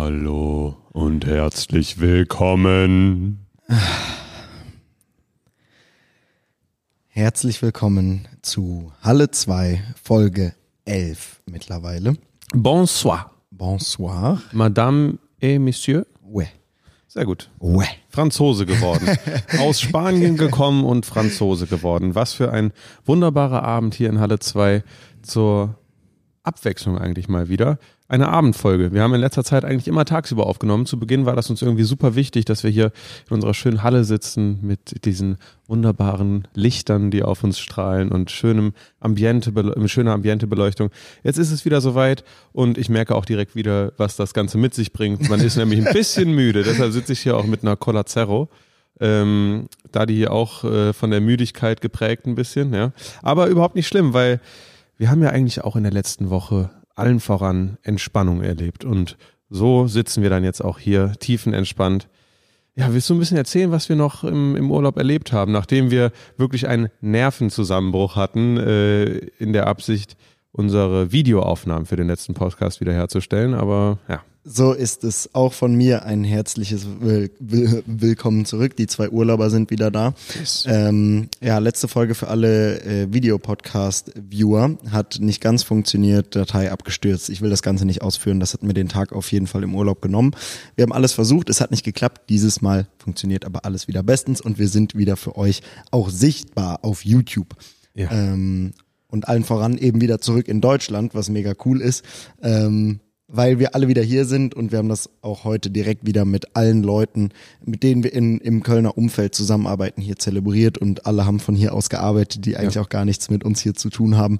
Hallo und herzlich willkommen. Herzlich willkommen zu Halle 2, Folge 11 mittlerweile. Bonsoir, Bonsoir. Madame et Monsieur. Ouais. Sehr gut. Ouais. Franzose geworden. Aus Spanien gekommen und Franzose geworden. Was für ein wunderbarer Abend hier in Halle 2 zur Abwechslung eigentlich mal wieder. Eine Abendfolge. Wir haben in letzter Zeit eigentlich immer tagsüber aufgenommen. Zu Beginn war das uns irgendwie super wichtig, dass wir hier in unserer schönen Halle sitzen mit diesen wunderbaren Lichtern, die auf uns strahlen und schönem Ambiente, schöner Ambientebeleuchtung. Jetzt ist es wieder soweit und ich merke auch direkt wieder, was das Ganze mit sich bringt. Man ist nämlich ein bisschen müde. Deshalb sitze ich hier auch mit einer Cola Zero. Ähm, da die hier auch äh, von der Müdigkeit geprägt ein bisschen, ja. Aber überhaupt nicht schlimm, weil wir haben ja eigentlich auch in der letzten Woche allen voran Entspannung erlebt. Und so sitzen wir dann jetzt auch hier tiefenentspannt. Ja, willst du ein bisschen erzählen, was wir noch im, im Urlaub erlebt haben, nachdem wir wirklich einen Nervenzusammenbruch hatten, äh, in der Absicht, unsere Videoaufnahmen für den letzten Podcast wiederherzustellen. Aber ja. So ist es auch von mir ein herzliches Will Will Willkommen zurück. Die zwei Urlauber sind wieder da. Yes. Ähm, ja, letzte Folge für alle äh, Videopodcast-Viewer hat nicht ganz funktioniert, Datei abgestürzt. Ich will das Ganze nicht ausführen. Das hat mir den Tag auf jeden Fall im Urlaub genommen. Wir haben alles versucht, es hat nicht geklappt. Dieses Mal funktioniert aber alles wieder bestens und wir sind wieder für euch auch sichtbar auf YouTube. Ja. Ähm, und allen voran eben wieder zurück in Deutschland, was mega cool ist. Ähm, weil wir alle wieder hier sind und wir haben das auch heute direkt wieder mit allen Leuten, mit denen wir in, im Kölner Umfeld zusammenarbeiten, hier zelebriert und alle haben von hier aus gearbeitet, die eigentlich Ja. auch gar nichts mit uns hier zu tun haben.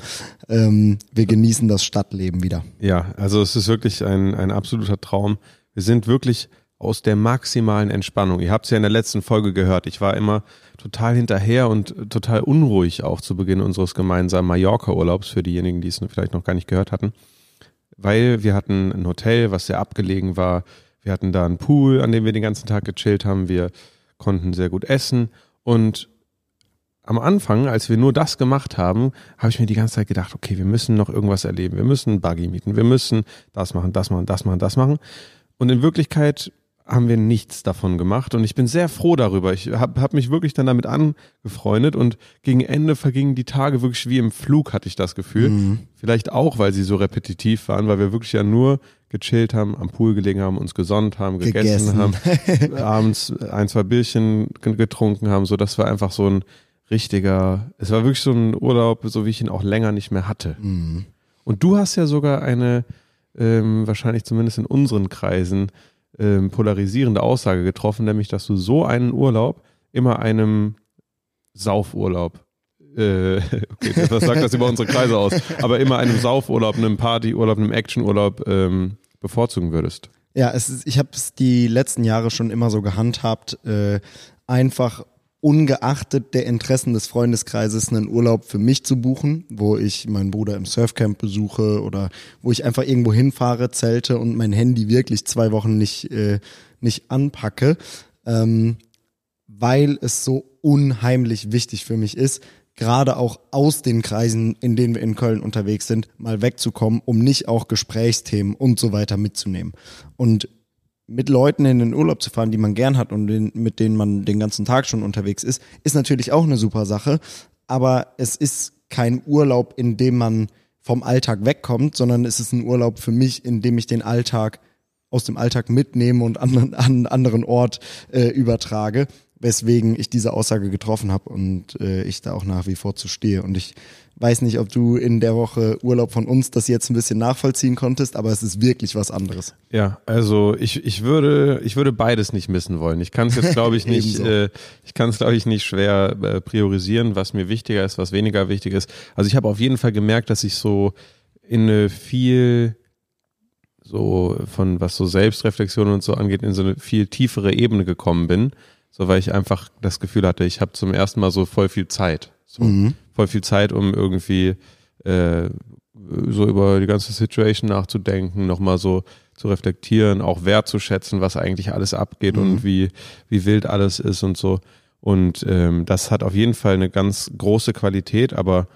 Ähm, wir genießen das Stadtleben wieder. Ja, also es ist wirklich ein, ein absoluter Traum. Wir sind wirklich aus der maximalen Entspannung. Ihr habt es ja in der letzten Folge gehört. Ich war immer total hinterher und total unruhig auch zu Beginn unseres gemeinsamen Mallorca-Urlaubs für diejenigen, die es vielleicht noch gar nicht gehört hatten. Weil wir hatten ein Hotel, was sehr abgelegen war. Wir hatten da einen Pool, an dem wir den ganzen Tag gechillt haben. Wir konnten sehr gut essen und am Anfang, als wir nur das gemacht haben, habe ich mir die ganze Zeit gedacht, okay, wir müssen noch irgendwas erleben. Wir müssen Buggy mieten. Wir müssen das machen, das machen, das machen, das machen. Und in Wirklichkeit haben wir nichts davon gemacht. Und ich bin sehr froh darüber. Ich habe hab mich wirklich dann damit angefreundet und gegen Ende vergingen die Tage wirklich wie im Flug, hatte ich das Gefühl. Vielleicht auch, weil sie so repetitiv waren, weil wir wirklich ja nur gechillt haben, am Pool gelegen haben, uns gesonnt haben, gegessen, Gegessen. haben, abends ein, zwei Bierchen ge- getrunken haben, so das war einfach so ein richtiger, es war wirklich so ein Urlaub, so wie ich ihn auch länger nicht mehr hatte. Und du hast ja sogar eine, ähm, wahrscheinlich zumindest in unseren Kreisen, ähm, polarisierende Aussage getroffen, nämlich, dass du so einen Urlaub immer einem Saufurlaub, äh, okay, was sagt das über unsere Kreise aus, aber immer einem Saufurlaub, einem Partyurlaub, einem Actionurlaub ähm, bevorzugen würdest. Ja, ist, ich habe es die letzten Jahre schon immer so gehandhabt, äh, einfach ungeachtet der Interessen des Freundeskreises einen Urlaub für mich zu buchen, wo ich meinen Bruder im Surfcamp besuche oder wo ich einfach irgendwo hinfahre, zelte und mein Handy wirklich zwei Wochen nicht, äh, nicht anpacke, ähm, weil es so unheimlich wichtig für mich ist, gerade auch aus den Kreisen, in denen wir in Köln unterwegs sind, mal wegzukommen, um nicht auch Gesprächsthemen und so weiter mitzunehmen. Und mit Leuten in den Urlaub zu fahren, die man gern hat und den, mit denen man den ganzen Tag schon unterwegs ist, ist natürlich auch eine super Sache. Aber es ist kein Urlaub, in dem man vom Alltag wegkommt, sondern es ist ein Urlaub für mich, in dem ich den Alltag aus dem Alltag mitnehme und an an einen anderen Ort äh, übertrage, weswegen ich diese Aussage getroffen habe und äh, ich da auch nach wie vor zu stehe. Und ich weiß nicht, ob du in der Woche Urlaub von uns das jetzt ein bisschen nachvollziehen konntest, aber es ist wirklich was anderes. Ja, also ich, ich würde ich würde beides nicht missen wollen. Ich kann es jetzt glaube ich nicht äh, ich kann es glaube ich nicht schwer äh, priorisieren, was mir wichtiger ist, was weniger wichtig ist. Also ich habe auf jeden Fall gemerkt, dass ich so in eine viel so von was so Selbstreflexion und so angeht, in so eine viel tiefere Ebene gekommen bin, so weil ich einfach das Gefühl hatte, ich habe zum ersten Mal so voll viel Zeit, so voll viel Zeit, um irgendwie äh, so über die ganze Situation nachzudenken, nochmal so zu reflektieren, auch wertzuschätzen, was eigentlich alles abgeht und wie, wie wild alles ist und so. Und ähm, das hat auf jeden Fall eine ganz große Qualität, aber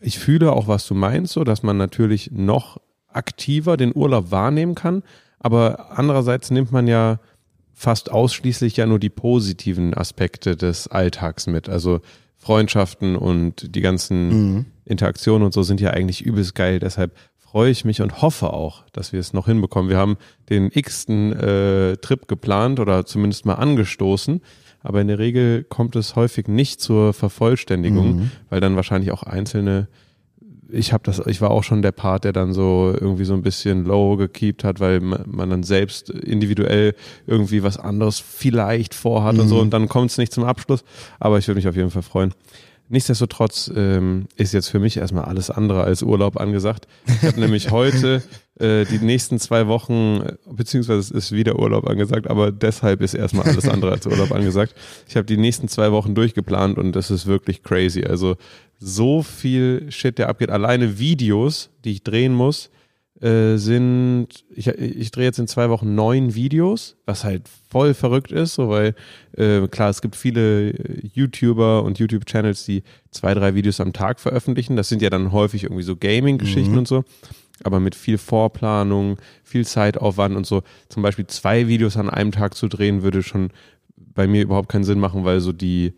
ich fühle auch, was du meinst, so dass man natürlich noch aktiver den Urlaub wahrnehmen kann, Aber andererseits nimmt man ja fast ausschließlich ja nur die positiven Aspekte des Alltags mit. Also Freundschaften und die ganzen mhm. Interaktionen und so sind ja eigentlich übelst geil. Deshalb freue ich mich und hoffe auch, dass wir es noch hinbekommen. Wir haben den x-ten äh, Trip geplant oder zumindest mal angestoßen. Aber in der Regel kommt es häufig nicht zur Vervollständigung, mhm. weil dann wahrscheinlich auch einzelne ich habe das, ich war auch schon der Part, der dann so irgendwie so ein bisschen low gekeept hat, weil man dann selbst individuell irgendwie was anderes vielleicht vorhat mhm. und so und dann kommt es nicht zum Abschluss. Aber ich würde mich auf jeden Fall freuen. Nichtsdestotrotz ähm, ist jetzt für mich erstmal alles andere als Urlaub angesagt. Ich habe nämlich heute äh, die nächsten zwei Wochen, beziehungsweise es ist wieder Urlaub angesagt, aber deshalb ist erstmal alles andere als Urlaub angesagt. Ich habe die nächsten zwei Wochen durchgeplant und das ist wirklich crazy. Also so viel Shit, der abgeht. Alleine Videos, die ich drehen muss, äh, sind, ich, ich drehe jetzt in zwei Wochen neun Videos, was halt voll verrückt ist, so weil äh, klar, es gibt viele äh, YouTuber und YouTube-Channels, die zwei, drei Videos am Tag veröffentlichen. Das sind ja dann häufig irgendwie so Gaming-Geschichten mhm. und so. Aber mit viel Vorplanung, viel Zeitaufwand und so. Zum Beispiel zwei Videos an einem Tag zu drehen, würde schon bei mir überhaupt keinen Sinn machen, weil so die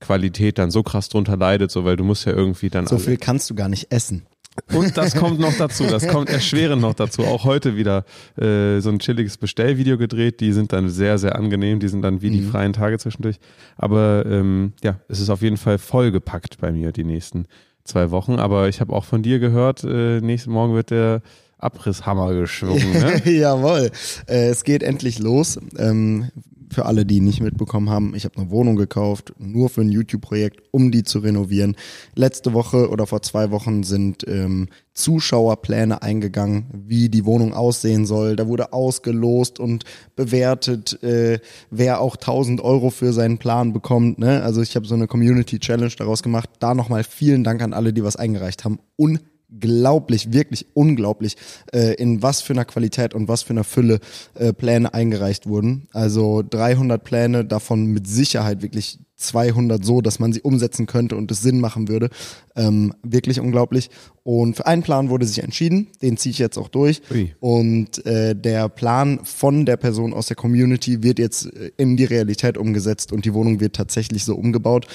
Qualität dann so krass drunter leidet, so weil du musst ja irgendwie dann. So viel kannst du gar nicht essen. Und das kommt noch dazu, das kommt erschwerend noch dazu. Auch heute wieder äh, so ein chilliges Bestellvideo gedreht. Die sind dann sehr, sehr angenehm. Die sind dann wie die mhm. freien Tage zwischendurch. Aber ähm, ja, es ist auf jeden Fall vollgepackt bei mir die nächsten zwei Wochen. Aber ich habe auch von dir gehört, äh, nächsten Morgen wird der Abrisshammer geschwungen. Ne? Jawohl, äh, es geht endlich los. Ähm, für alle, die nicht mitbekommen haben, ich habe eine Wohnung gekauft, nur für ein YouTube-Projekt, um die zu renovieren. Letzte Woche oder vor zwei Wochen sind ähm, Zuschauerpläne eingegangen, wie die Wohnung aussehen soll. Da wurde ausgelost und bewertet, äh, wer auch 1000 Euro für seinen Plan bekommt. Ne? Also ich habe so eine Community Challenge daraus gemacht. Da nochmal vielen Dank an alle, die was eingereicht haben. Un unglaublich, wirklich unglaublich, äh, in was für einer Qualität und was für einer Fülle äh, Pläne eingereicht wurden. Also 300 Pläne, davon mit Sicherheit wirklich 200 so, dass man sie umsetzen könnte und es Sinn machen würde. Ähm, wirklich unglaublich. Und für einen Plan wurde sich entschieden, den ziehe ich jetzt auch durch. Ui. Und äh, der Plan von der Person aus der Community wird jetzt äh, in die Realität umgesetzt und die Wohnung wird tatsächlich so umgebaut.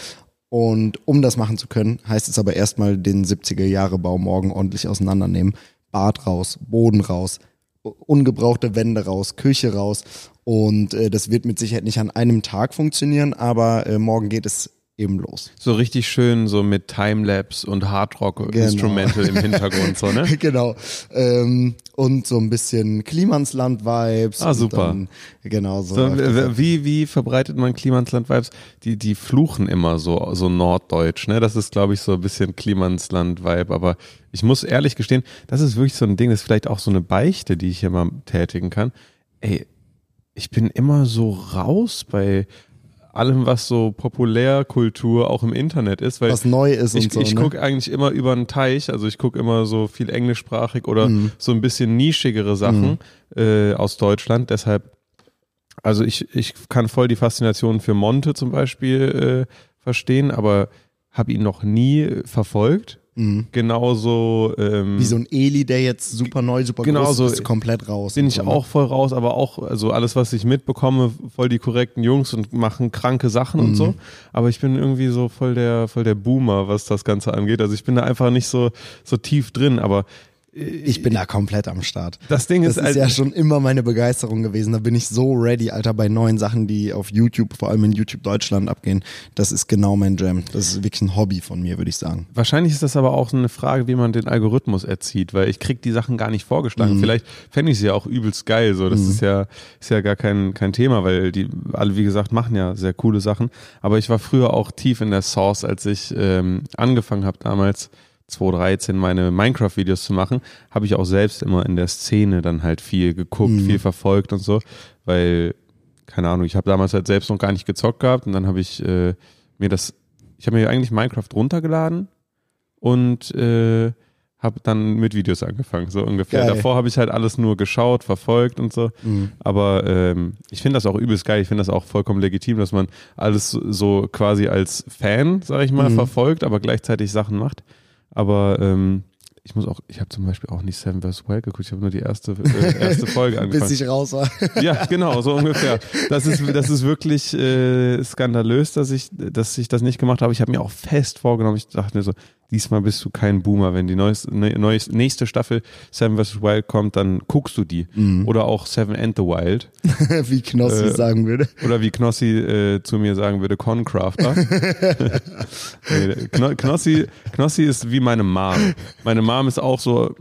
Und um das machen zu können, heißt es aber erstmal den 70er Jahre Bau morgen ordentlich auseinandernehmen. Bad raus, Boden raus, ungebrauchte Wände raus, Küche raus. Und äh, das wird mit Sicherheit nicht an einem Tag funktionieren, aber äh, morgen geht es eben los. So richtig schön so mit Timelapse und Hardrock genau. Instrumental im Hintergrund so, ne? genau. Ähm, und so ein bisschen Klimansland Vibes. Ah, super. Dann, genau so. so wie wie verbreitet man Klimansland Vibes? Die die fluchen immer so so norddeutsch, ne? Das ist glaube ich so ein bisschen Klimansland Vibe, aber ich muss ehrlich gestehen, das ist wirklich so ein Ding, das ist vielleicht auch so eine Beichte, die ich hier mal tätigen kann. Ey, ich bin immer so raus bei allem, was so Populärkultur auch im Internet ist. Weil was neu ist ich, und so. Ich ne? gucke eigentlich immer über einen Teich, also ich gucke immer so viel englischsprachig oder mhm. so ein bisschen nischigere Sachen mhm. äh, aus Deutschland. Deshalb, also ich, ich kann voll die Faszination für Monte zum Beispiel äh, verstehen, aber habe ihn noch nie verfolgt. Mhm. Genauso. Ähm, Wie so ein Eli, der jetzt super neu, super genauso groß ist, komplett raus. Bin ich so, ne? auch voll raus, aber auch, also alles, was ich mitbekomme, voll die korrekten Jungs und machen kranke Sachen mhm. und so. Aber ich bin irgendwie so voll der, voll der Boomer, was das Ganze angeht. Also ich bin da einfach nicht so, so tief drin, aber ich bin da komplett am Start. Das Ding ist, das ist ja schon immer meine Begeisterung gewesen. Da bin ich so ready, Alter, bei neuen Sachen, die auf YouTube, vor allem in YouTube Deutschland abgehen. Das ist genau mein Jam. Das ist wirklich ein Hobby von mir, würde ich sagen. Wahrscheinlich ist das aber auch so eine Frage, wie man den Algorithmus erzieht, weil ich krieg die Sachen gar nicht vorgeschlagen. Mhm. Vielleicht fände ich sie ja auch übelst geil. So, das mhm. ist ja ist ja gar kein kein Thema, weil die alle wie gesagt machen ja sehr coole Sachen. Aber ich war früher auch tief in der Source, als ich ähm, angefangen habe damals 2013 meine Minecraft-Videos zu machen, habe ich auch selbst immer in der Szene dann halt viel geguckt, mhm. viel verfolgt und so, weil, keine Ahnung, ich habe damals halt selbst noch gar nicht gezockt gehabt und dann habe ich äh, mir das, ich habe mir eigentlich Minecraft runtergeladen und äh, habe dann mit Videos angefangen, so ungefähr. Geil. Davor habe ich halt alles nur geschaut, verfolgt und so. Mhm. Aber ähm, ich finde das auch übelst geil. Ich finde das auch vollkommen legitim, dass man alles so quasi als Fan, sag ich mal, mhm. verfolgt, aber gleichzeitig Sachen macht. Aber ähm, ich muss auch, ich habe zum Beispiel auch nicht Seven vs. Wild geguckt, ich habe nur die erste, äh, erste Folge angefangen. Bis ich raus war. Ja, genau, so ungefähr. Das ist, das ist wirklich äh, skandalös, dass ich, dass ich das nicht gemacht habe. Ich habe mir auch fest vorgenommen, ich dachte mir so, diesmal bist du kein Boomer. Wenn die neueste, ne, neueste, nächste Staffel Seven vs. Wild kommt, dann guckst du die. Mhm. Oder auch Seven and the Wild. Wie Knossi Äh, sagen würde. Oder wie Knossi äh, zu mir sagen würde, Concrafter. nee, Kno Knossi, Knossi ist wie meine Mom. Meine Mom ist auch so,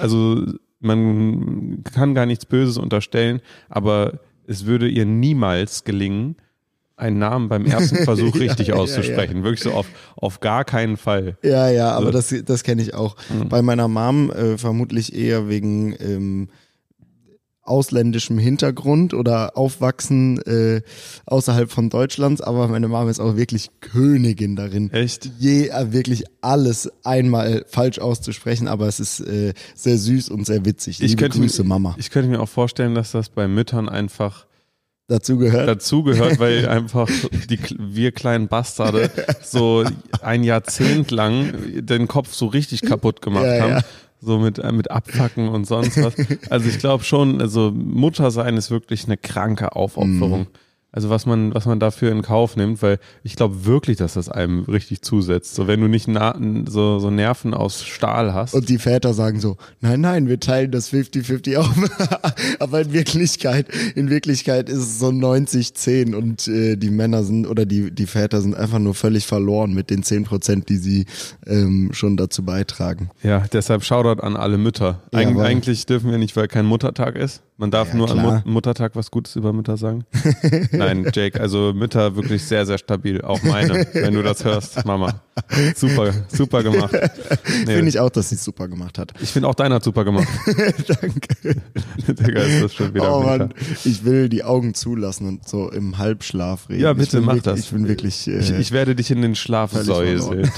also man kann gar nichts Böses unterstellen, aber es würde ihr niemals gelingen, einen Namen beim ersten Versuch Ja, richtig ja, auszusprechen. Wirklich so auf, auf gar keinen Fall. Ja, ja, aber So. das, das kenne ich auch. Mhm. Bei meiner Mom äh, vermutlich eher wegen ähm, ausländischem Hintergrund oder Aufwachsen äh, außerhalb von Deutschlands, aber meine Mom ist auch wirklich Königin darin. Echt? Je äh, wirklich alles einmal falsch auszusprechen, aber es ist äh, sehr süß und sehr witzig. Liebe könnte Grüße, Mama. Ich könnte mir auch vorstellen, dass das bei Müttern einfach Dazu gehört. dazugehört, weil einfach die, wir kleinen Bastarde so ein Jahrzehnt lang den Kopf so richtig kaputt gemacht Ja, haben. ja. So mit, äh, mit Abfacken und sonst was. Also ich glaube schon, also Mutter sein ist wirklich eine kranke Aufopferung. Also was man, was man dafür in Kauf nimmt, weil ich glaube wirklich, dass das einem richtig zusetzt. So wenn du nicht na, so, so Nerven aus Stahl hast. Und die Väter sagen so, nein, nein, wir teilen das 50-50 auf. Aber in Wirklichkeit, in Wirklichkeit ist es so 90-10 und äh, die Männer sind oder die, die Väter sind einfach nur völlig verloren mit den 10 Prozent, die sie ähm, schon dazu beitragen. Ja, deshalb Shoutout an alle Mütter. Eig Jawohl. eigentlich dürfen wir nicht, weil kein Muttertag ist. Man darf Ja, nur an klar. Mut Muttertag was Gutes über Mütter sagen. Nein, Jake, also Mütter wirklich sehr, sehr stabil. Auch meine, wenn du das hörst, Mama. Super, super gemacht. Nee, Finde ich auch, dass sie es super gemacht hat. ich finde auch deiner hat super gemacht. Danke. Digga, ist das schon wieder Oh. Mann, ich will die Augen zulassen und so im Halbschlaf reden. Ja, bitte mach wirklich, das. Ich bin wirklich. Äh, Ich, ich werde dich in den Schlaf säuseln.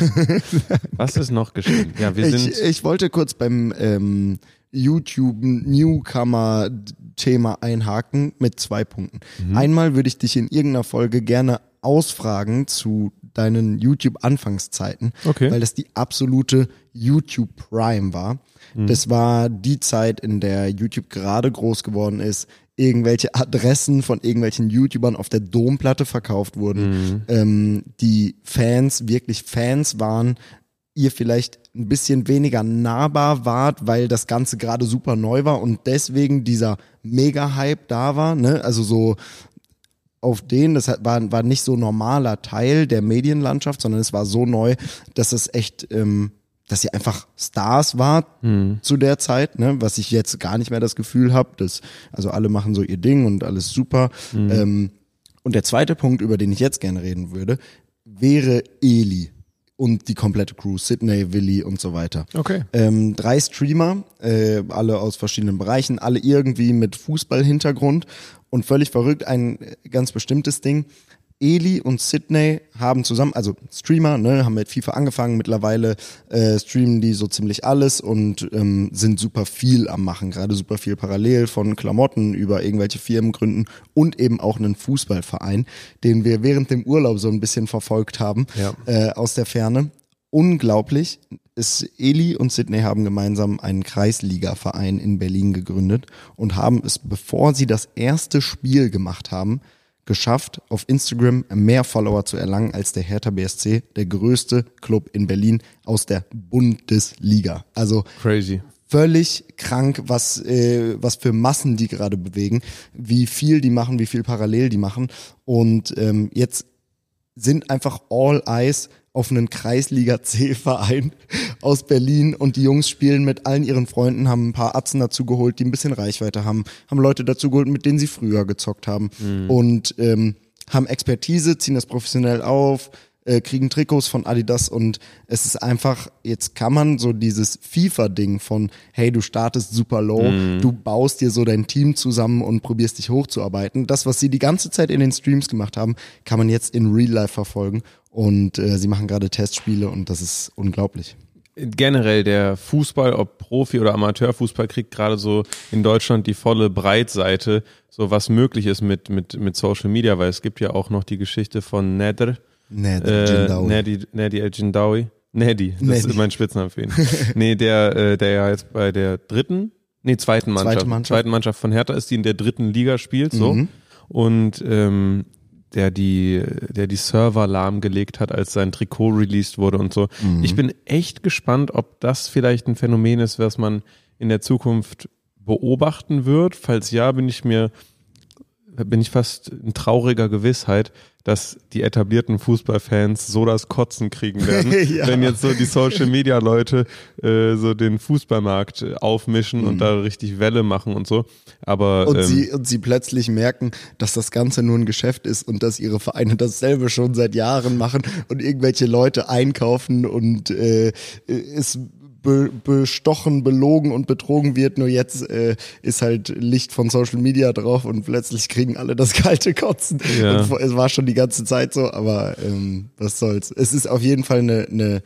Was ist noch geschehen? Ja, wir sind. ich, ich wollte kurz beim ähm, YouTube Newcomer Thema einhaken mit zwei Punkten. Mhm. Einmal würde ich dich in irgendeiner Folge gerne ausfragen zu deinen YouTube Anfangszeiten, Okay. weil das die absolute YouTube Prime war. Mhm. Das war die Zeit, in der YouTube gerade groß geworden ist, irgendwelche Adressen von irgendwelchen YouTubern auf der Domplatte verkauft wurden, Mhm. ähm, die Fans wirklich Fans waren, ihr vielleicht ein bisschen weniger nahbar wart, weil das Ganze gerade super neu war und deswegen dieser Mega-Hype da war, ne? Also so auf den, das war, war nicht so normaler Teil der Medienlandschaft, sondern es war so neu, dass es echt, ähm, dass ihr einfach Stars wart zu der Zeit, ne? was ich jetzt gar nicht mehr das Gefühl habe, dass also alle machen so ihr Ding und alles super. Ähm, und der zweite Punkt, über den ich jetzt gerne reden würde, wäre Eli und die komplette Crew, Sydney, Willi und so weiter. Okay. Ähm, drei Streamer, äh, alle aus verschiedenen Bereichen, alle irgendwie mit Fußballhintergrund und völlig verrückt, ein ganz bestimmtes Ding. Eli und Sydney haben zusammen, also Streamer, ne, haben mit FIFA angefangen, mittlerweile äh, streamen die so ziemlich alles und ähm, sind super viel am machen, gerade super viel parallel von Klamotten über irgendwelche Firmen gründen und eben auch einen Fußballverein, den wir während dem Urlaub so ein bisschen verfolgt haben Ja. äh, aus der Ferne. Unglaublich. Es, Eli und Sydney haben gemeinsam einen Kreisliga-Verein in Berlin gegründet und haben es, bevor sie das erste Spiel gemacht haben, geschafft, auf Instagram mehr Follower zu erlangen als der Hertha BSC, der größte Club in Berlin aus der Bundesliga. Also Crazy. völlig krank, was, äh, was für Massen die gerade bewegen, wie viel die machen, wie viel parallel die machen. Und ähm, jetzt sind einfach all eyes auf einen Kreisliga C-Verein aus Berlin. Und die Jungs spielen mit allen ihren Freunden, haben ein paar Atzen dazu geholt, die ein bisschen Reichweite haben, haben Leute dazu geholt, mit denen sie früher gezockt haben. Und ähm, haben Expertise, ziehen das professionell auf, äh, kriegen Trikots von Adidas und es ist einfach, jetzt kann man so dieses FIFA-Ding von, hey, du startest super low, du baust dir so dein Team zusammen und probierst dich hochzuarbeiten. Das, was sie die ganze Zeit in den Streams gemacht haben, kann man jetzt in Real Life verfolgen und äh, sie machen gerade Testspiele und das ist unglaublich. generell der Fußball, ob Profi- oder Amateurfußball, kriegt gerade so in Deutschland die volle Breitseite, so was möglich ist mit, mit, mit Social Media, weil es gibt ja auch noch die Geschichte von Nedr, Ned, äh, Jindawi. Nedi, Nedi El Jindawi, Neddy, das Neddy. ist mein Spitzname für ihn. nee, der, äh, der ja jetzt bei der dritten, nee, zweiten Mannschaft, Zweite Mannschaft. zweiten Mannschaft von Hertha ist, die in der dritten Liga spielt, so. Mhm. Und ähm, der die, der die Server lahmgelegt hat, als sein Trikot released wurde und so. Mhm. Ich bin echt gespannt, ob das vielleicht ein Phänomen ist, was man in der Zukunft beobachten wird. Falls ja, bin ich mir bin ich fast in trauriger Gewissheit, dass die etablierten Fußballfans so das Kotzen kriegen werden, Ja. wenn jetzt so die Social Media Leute äh, so den Fußballmarkt äh, aufmischen und da richtig Welle machen und so. Aber Und, ähm, sie, und sie plötzlich merken, dass das Ganze nur ein Geschäft ist und dass ihre Vereine dasselbe schon seit Jahren machen und irgendwelche Leute einkaufen und äh, es be bestochen, belogen und betrogen wird. Nur jetzt äh, ist halt Licht von Social Media drauf und plötzlich kriegen alle das kalte Kotzen. Ja. Es war schon die ganze Zeit so, aber ähm, was soll's. Es ist auf jeden Fall eine, eine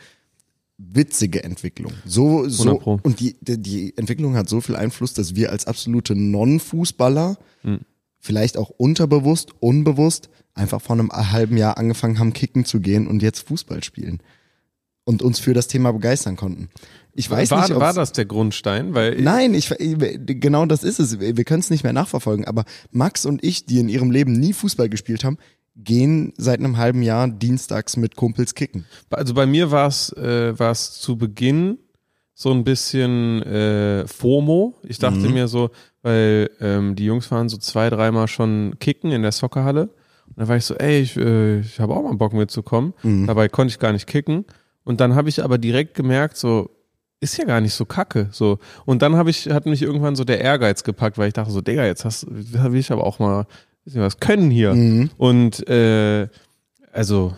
witzige Entwicklung. So, 100 so und die, die, Entwicklung hat so viel Einfluss, dass wir als absolute Non-Fußballer Hm. vielleicht auch unterbewusst, unbewusst einfach vor einem halben Jahr angefangen haben, kicken zu gehen und jetzt Fußball spielen und uns für das Thema begeistern konnten. Ich weiß war, nicht, war das der Grundstein? Weil Nein, ich, genau das ist es. Wir können es nicht mehr nachverfolgen. Aber Max und ich, die in ihrem Leben nie Fußball gespielt haben, gehen seit einem halben Jahr dienstags mit Kumpels kicken. Also bei mir war es äh, war's zu Beginn so ein bisschen äh, FOMO. Ich dachte mir so, weil ähm, die Jungs waren so zwei, dreimal schon kicken in der Soccerhalle. Und da war ich so, ey, ich, äh, ich habe auch mal Bock mitzukommen. Dabei konnte ich gar nicht kicken. Und dann habe ich aber direkt gemerkt, so, ist ja gar nicht so kacke. So. Und dann habe ich, hat mich irgendwann so der Ehrgeiz gepackt, weil ich dachte so, Digga, jetzt hast, will ich aber auch mal bisschen was können hier. Und äh, also,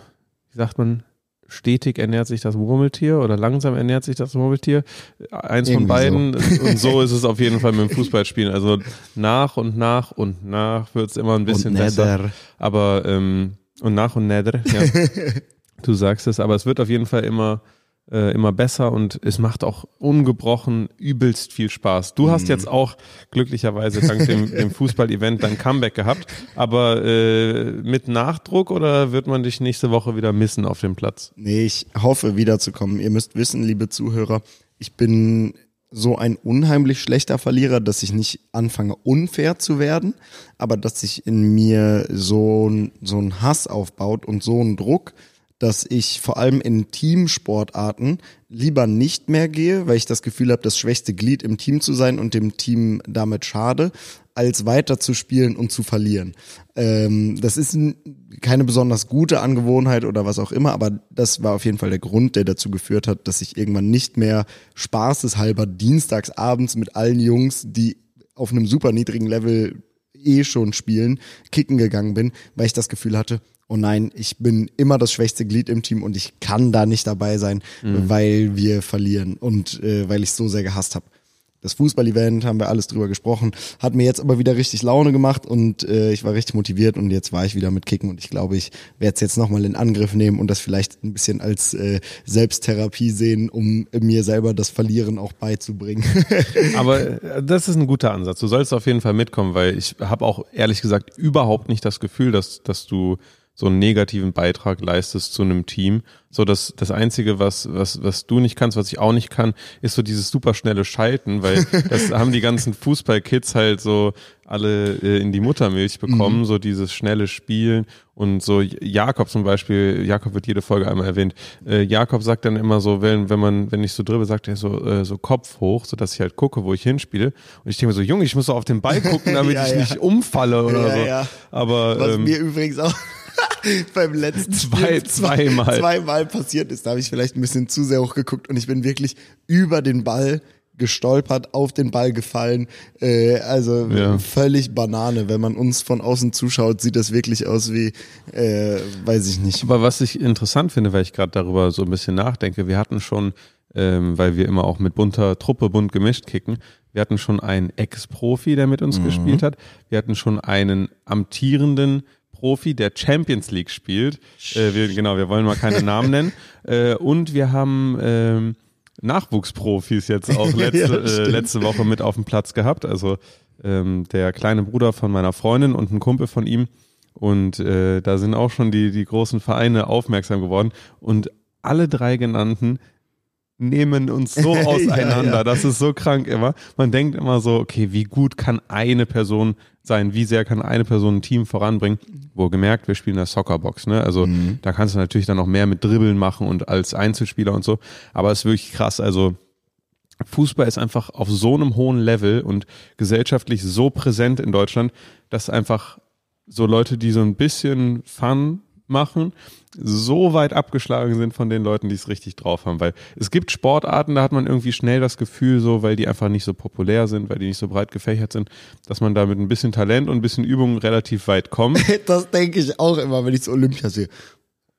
wie sagt man, stetig ernährt sich das Murmeltier oder langsam ernährt sich das Murmeltier. Eins von Irgendwie beiden. Und so ist es auf jeden Fall mit dem Fußballspielen. Also nach und nach und nach wird es immer ein bisschen Und besser. Aber ähm, und nach und nether, ja. du sagst es, aber es wird auf jeden Fall immer äh, immer besser und es macht auch ungebrochen übelst viel Spaß. Du Mhm. hast jetzt auch glücklicherweise dank dem, dem Fußball-Event dein Comeback gehabt, aber äh, mit Nachdruck oder wird man dich nächste Woche wieder missen auf dem Platz? Nee, ich hoffe wiederzukommen. Ihr müsst wissen, liebe Zuhörer, ich bin so ein unheimlich schlechter Verlierer, dass ich nicht anfange unfair zu werden, aber dass sich in mir so, ein- so ein Hass aufbaut und so ein Druck, dass ich vor allem in Teamsportarten lieber nicht mehr gehe, weil ich das Gefühl habe, das schwächste Glied im Team zu sein und dem Team damit schade, als weiter und zu verlieren. Ähm, das ist keine besonders gute Angewohnheit oder was auch immer, aber das war auf jeden Fall der Grund, der dazu geführt hat, dass ich irgendwann nicht mehr spaßeshalber dienstags abends mit allen Jungs, die auf einem super niedrigen Level eh schon spielen, kicken gegangen bin, weil ich das Gefühl hatte, oh nein, ich bin immer das schwächste Glied im Team und ich kann da nicht dabei sein, weil wir verlieren und äh, weil ich so sehr gehasst habe. Das Fußball-Event haben wir alles drüber gesprochen, hat mir jetzt aber wieder richtig Laune gemacht und äh, ich war richtig motiviert und jetzt war ich wieder mit Kicken und ich glaube, ich werde es jetzt nochmal in Angriff nehmen und das vielleicht ein bisschen als äh, Selbsttherapie sehen, um mir selber das Verlieren auch beizubringen. Aber äh, das ist ein guter Ansatz. Du sollst auf jeden Fall mitkommen, weil ich habe auch ehrlich gesagt überhaupt nicht das Gefühl, dass, dass du so einen negativen Beitrag leistest zu einem Team. So das, das Einzige, was, was, was du nicht kannst, was ich auch nicht kann, ist so dieses superschnelle Schalten, weil das haben die ganzen Fußballkids halt so alle äh, in die Muttermilch bekommen, so dieses schnelle Spielen und so Jakob zum Beispiel, Jakob wird jede Folge einmal erwähnt, äh, Jakob sagt dann immer so, wenn, wenn man, wenn ich so dribbel, sagt er so, äh, so Kopf hoch, so dass ich halt gucke, wo ich hinspiele und ich denke mir so, Junge, ich muss doch auf den Ball gucken, damit Ja, ich ja. nicht umfalle oder Ja, so. ja. Aber Was ähm, mir übrigens auch beim letzten Zwei- Spiel zwei- zweimal. zweimal passiert ist. Da habe ich vielleicht ein bisschen zu sehr hochgeguckt und ich bin wirklich über den Ball gestolpert, auf den Ball gefallen. Äh, also Ja. völlig Banane. Wenn man uns von außen zuschaut, sieht das wirklich aus wie, äh, weiß ich nicht. Aber was ich interessant finde, weil ich gerade darüber so ein bisschen nachdenke, wir hatten schon, ähm, weil wir immer auch mit bunter Truppe bunt gemischt kicken, wir hatten schon einen Ex-Profi, der mit uns gespielt hat. Wir hatten schon einen amtierenden Profi, der Champions League spielt. Äh, wir, genau, wir wollen mal keine Namen nennen. Äh, und wir haben ähm, Nachwuchsprofis jetzt auch letzte, Ja, äh, letzte Woche mit auf dem Platz gehabt. Also ähm, der kleine Bruder von meiner Freundin und ein Kumpel von ihm. Und äh, da sind auch schon die, die großen Vereine aufmerksam geworden. Und alle drei genannten nehmen uns so auseinander. Ja, ja. Das ist so krank immer. Man denkt immer so, okay, wie gut kann eine Person sein? Wie sehr kann eine Person ein Team voranbringen? Wo gemerkt, wir spielen in der Soccerbox, ne? Also Mhm. da kannst du natürlich dann noch mehr mit Dribbeln machen und als Einzelspieler und so. Aber es ist wirklich krass. Also Fußball ist einfach auf so einem hohen Level und gesellschaftlich so präsent in Deutschland, dass einfach so Leute, die so ein bisschen Fun machen, so weit abgeschlagen sind von den Leuten, die es richtig drauf haben. Weil es gibt Sportarten, da hat man irgendwie schnell das Gefühl, so, weil die einfach nicht so populär sind, weil die nicht so breit gefächert sind, dass man da mit ein bisschen Talent und ein bisschen Übung relativ weit kommt. Das denke ich auch immer, wenn ich so Olympia sehe.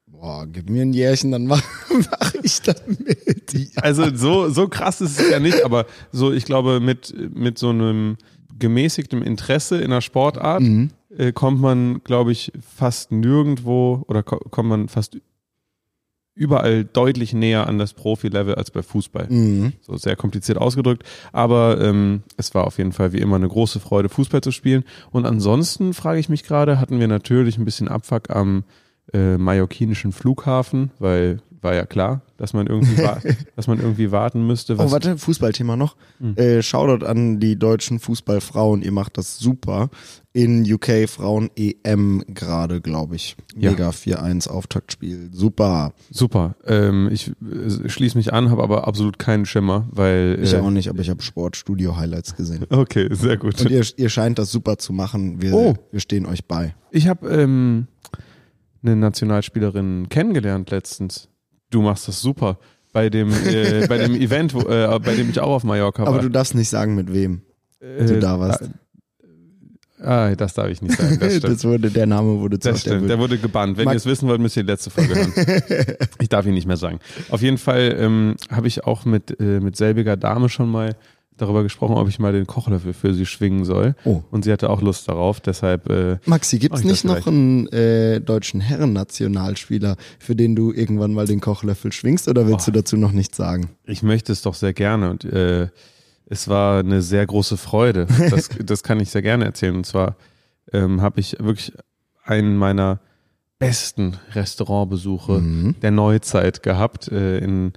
Boah, gib mir ein Jährchen, dann mache mach ich das mit. Also so, so krass ist es ja nicht, aber so, ich glaube, mit, mit so einem gemäßigtem Interesse in der Sportart äh, kommt man, glaube ich, fast nirgendwo oder ko kommt man fast überall deutlich näher an das Profi-Level als bei Fußball. Mhm. So sehr kompliziert ausgedrückt, aber ähm, es war auf jeden Fall wie immer eine große Freude, Fußball zu spielen. Und ansonsten frage ich mich gerade, hatten wir natürlich ein bisschen Abfuck am äh, mallorquinischen Flughafen, weil war ja klar, dass man irgendwie, dass man irgendwie warten müsste. Was Oh, warte, Fußballthema noch. Hm. Äh, Shoutout an die deutschen Fußballfrauen, ihr macht das super. In UK Frauen EM gerade, glaube ich. Ja. Mega 4-1 Auftaktspiel. Super. Super. Ähm, ich äh, schließe mich an, habe aber absolut keinen Schimmer, weil. Ich äh, auch nicht, aber ich habe Sportstudio-Highlights gesehen. Okay, sehr gut. Und ihr, ihr scheint das super zu machen. Wir, Oh. wir stehen euch bei. Ich habe ähm, eine Nationalspielerin kennengelernt letztens. Du machst das super. Bei dem, äh, bei dem Event, wo, äh, bei dem ich auch auf Mallorca war. Aber du darfst nicht sagen, mit wem äh, du da warst. Ah, das darf ich nicht sagen. Das. Das wurde, der Name wurde zu Das stimmt, der wurde gebannt. Wenn Mag- ihr es wissen wollt, müsst ihr die letzte Folge hören. ich darf ihn nicht mehr sagen. Auf jeden Fall ähm, habe ich auch mit, äh, mit selbiger Dame schon mal darüber gesprochen, ob ich mal den Kochlöffel für sie schwingen soll. Oh. Und sie hatte auch Lust darauf, deshalb äh, Maxi, gibt's nicht noch einen äh, deutschen Herrennationalspieler, für den du irgendwann mal den Kochlöffel schwingst oder willst Oh. du dazu noch nichts sagen? ich möchte es doch sehr gerne und äh, es war eine sehr große Freude. Das, das kann ich sehr gerne erzählen. Und zwar ähm, habe ich wirklich einen meiner besten Restaurantbesuche Mhm. der Neuzeit gehabt äh, in